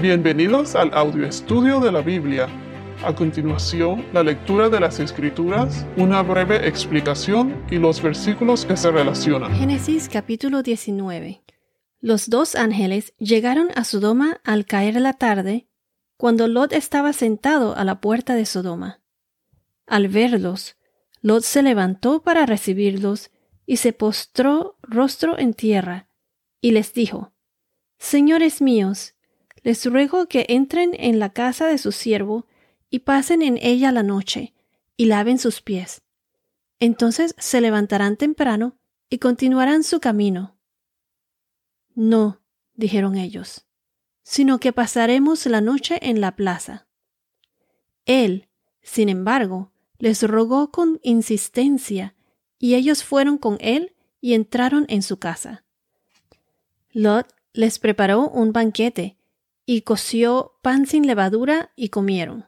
Bienvenidos al audio estudio de la Biblia. A continuación, la lectura de las Escrituras, una breve explicación y los versículos que se relacionan. Génesis capítulo 19. Los dos ángeles llegaron a Sodoma al caer la tarde, cuando Lot estaba sentado a la puerta de Sodoma. Al verlos, Lot se levantó para recibirlos y se postró rostro en tierra, y les dijo, Señores míos, les ruego que entren en la casa de su siervo y pasen en ella la noche, y laven sus pies. Entonces se levantarán temprano y continuarán su camino. No, dijeron ellos, sino que pasaremos la noche en la plaza. Él, sin embargo, les rogó con insistencia, y ellos fueron con él y entraron en su casa. Lot les preparó un banquete y coció pan sin levadura y comieron.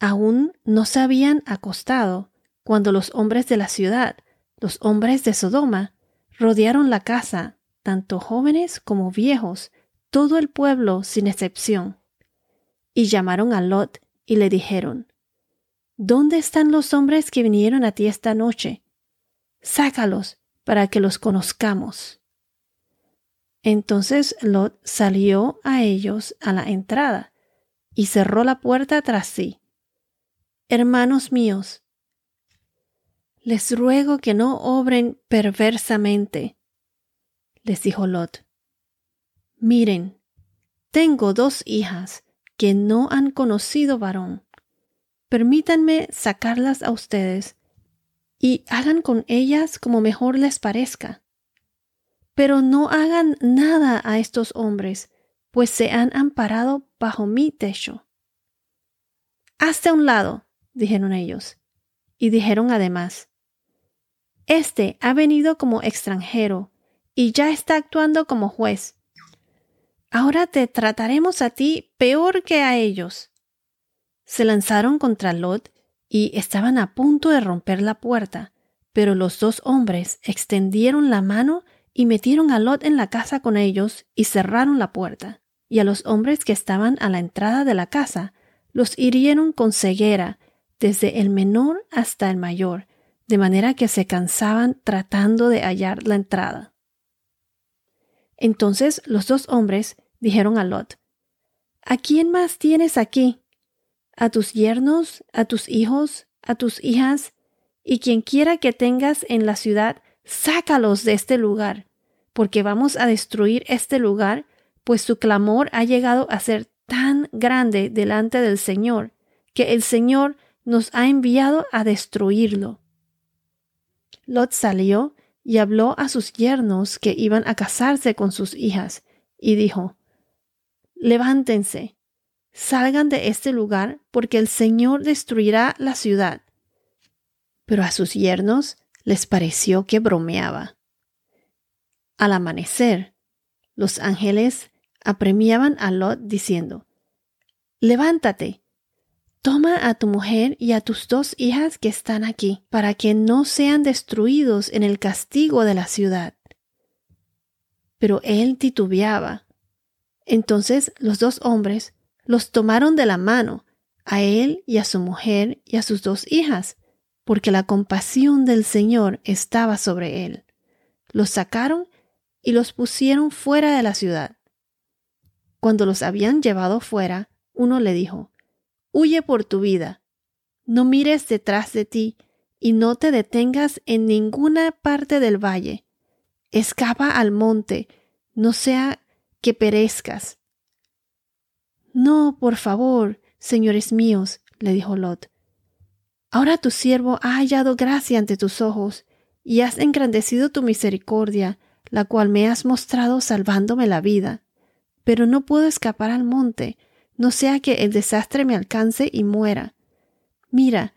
Aún no se habían acostado cuando los hombres de la ciudad, los hombres de Sodoma, rodearon la casa, tanto jóvenes como viejos, todo el pueblo sin excepción. Y llamaron a Lot y le dijeron, ¿Dónde están los hombres que vinieron a ti esta noche? Sácalos para que los conozcamos. Entonces Lot salió a ellos a la entrada y cerró la puerta tras sí. Hermanos míos, les ruego que no obren perversamente, les dijo Lot. Miren, tengo dos hijas que no han conocido varón. Permítanme sacarlas a ustedes y hagan con ellas como mejor les parezca pero no hagan nada a estos hombres, pues se han amparado bajo mi techo. Hazte a un lado, dijeron ellos, y dijeron además, Este ha venido como extranjero, y ya está actuando como juez. Ahora te trataremos a ti peor que a ellos. Se lanzaron contra Lot y estaban a punto de romper la puerta, pero los dos hombres extendieron la mano y metieron a Lot en la casa con ellos y cerraron la puerta. Y a los hombres que estaban a la entrada de la casa los hirieron con ceguera, desde el menor hasta el mayor, de manera que se cansaban tratando de hallar la entrada. Entonces los dos hombres dijeron a Lot, ¿A quién más tienes aquí? ¿A tus yernos, a tus hijos, a tus hijas, y quien quiera que tengas en la ciudad sácalos de este lugar, porque vamos a destruir este lugar, pues su clamor ha llegado a ser tan grande delante del Señor, que el Señor nos ha enviado a destruirlo. Lot salió y habló a sus yernos que iban a casarse con sus hijas, y dijo, Levántense, salgan de este lugar, porque el Señor destruirá la ciudad. Pero a sus yernos les pareció que bromeaba. Al amanecer, los ángeles apremiaban a Lot diciendo, Levántate, toma a tu mujer y a tus dos hijas que están aquí, para que no sean destruidos en el castigo de la ciudad. Pero él titubeaba. Entonces los dos hombres los tomaron de la mano, a él y a su mujer y a sus dos hijas, porque la compasión del Señor estaba sobre él. Los sacaron y los pusieron fuera de la ciudad. Cuando los habían llevado fuera, uno le dijo, Huye por tu vida, no mires detrás de ti y no te detengas en ninguna parte del valle. Escapa al monte, no sea que perezcas. No, por favor, señores míos, le dijo Lot, Ahora tu siervo ha hallado gracia ante tus ojos, y has engrandecido tu misericordia, la cual me has mostrado salvándome la vida. Pero no puedo escapar al monte, no sea que el desastre me alcance y muera. Mira,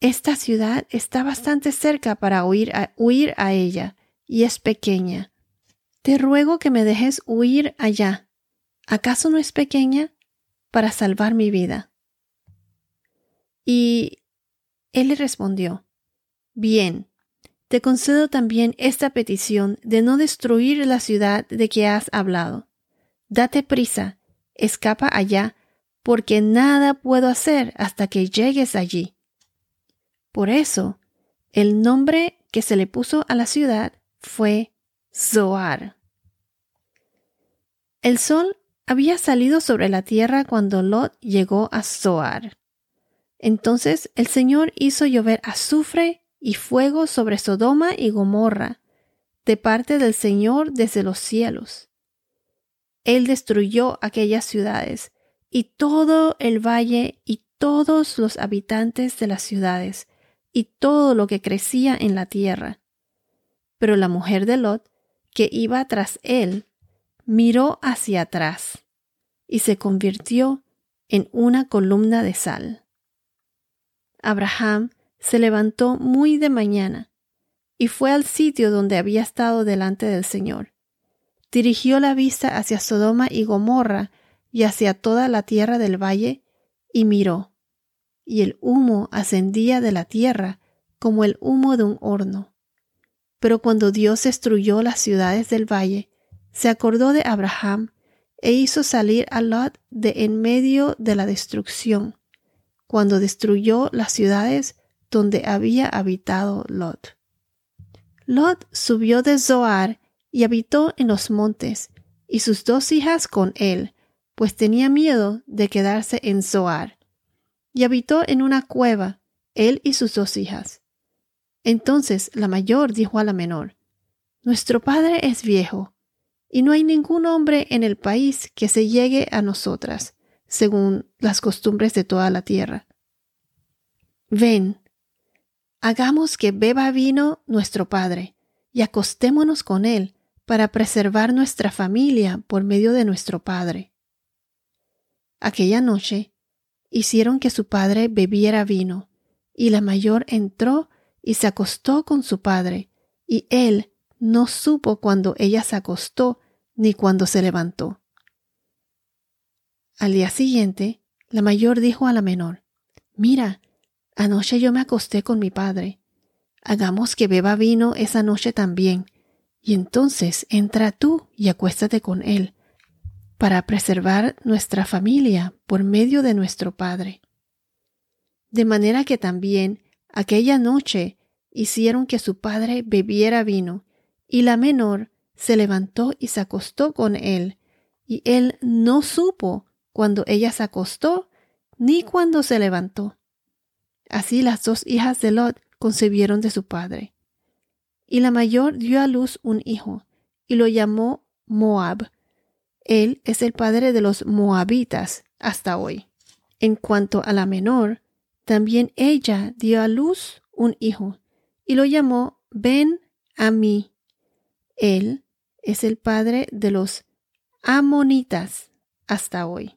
esta ciudad está bastante cerca para huir a, huir a ella, y es pequeña. Te ruego que me dejes huir allá. ¿Acaso no es pequeña? para salvar mi vida. Y él le respondió, Bien, te concedo también esta petición de no destruir la ciudad de que has hablado. Date prisa escapa allá, porque nada puedo hacer hasta que llegues allí. Por eso, el nombre que se le puso a la ciudad fue Zoar. El sol había salido sobre la tierra cuando Lot llegó a Zoar. Entonces el Señor hizo llover azufre y fuego sobre Sodoma y Gomorra, de parte del Señor desde los cielos. Él destruyó aquellas ciudades y todo el valle y todos los habitantes de las ciudades y todo lo que crecía en la tierra. Pero la mujer de Lot, que iba tras él, miró hacia atrás y se convirtió en una columna de sal. Abraham se levantó muy de mañana y fue al sitio donde había estado delante del Señor. Dirigió la vista hacia Sodoma y Gomorra y hacia toda la tierra del valle y miró, y el humo ascendía de la tierra como el humo de un horno. Pero cuando Dios destruyó las ciudades del valle, se acordó de Abraham e hizo salir a Lot de en medio de la destrucción, cuando destruyó las ciudades donde había habitado Lot. Lot subió de Zoar y habitó en los montes, y sus dos hijas con él, pues tenía miedo de quedarse en Zoar. Y habitó en una cueva, él y sus dos hijas. Entonces la mayor dijo a la menor, Nuestro padre es viejo, y no hay ningún hombre en el país que se llegue a nosotras, según las costumbres de toda la tierra. Ven, Hagamos que beba vino nuestro Padre, y acostémonos con él, para preservar nuestra familia por medio de nuestro Padre. Aquella noche hicieron que su padre bebiera vino, y la mayor entró y se acostó con su padre, y él no supo cuando ella se acostó ni cuando se levantó. Al día siguiente, la mayor dijo a la menor, Mira, Anoche yo me acosté con mi padre. Hagamos que beba vino esa noche también, y entonces entra tú y acuéstate con él, para preservar nuestra familia por medio de nuestro Padre. De manera que también aquella noche hicieron que su padre bebiera vino, y la menor se levantó y se acostó con él, y él no supo cuando ella se acostó ni cuando se levantó. Así las dos hijas de Lot concebieron de su padre. Y la mayor dio a luz un hijo, y lo llamó Moab. Él es el padre de los moabitas hasta hoy. En cuanto a la menor, también ella dio a luz un hijo, y lo llamó Ben Ami. Él es el padre de los amonitas hasta hoy.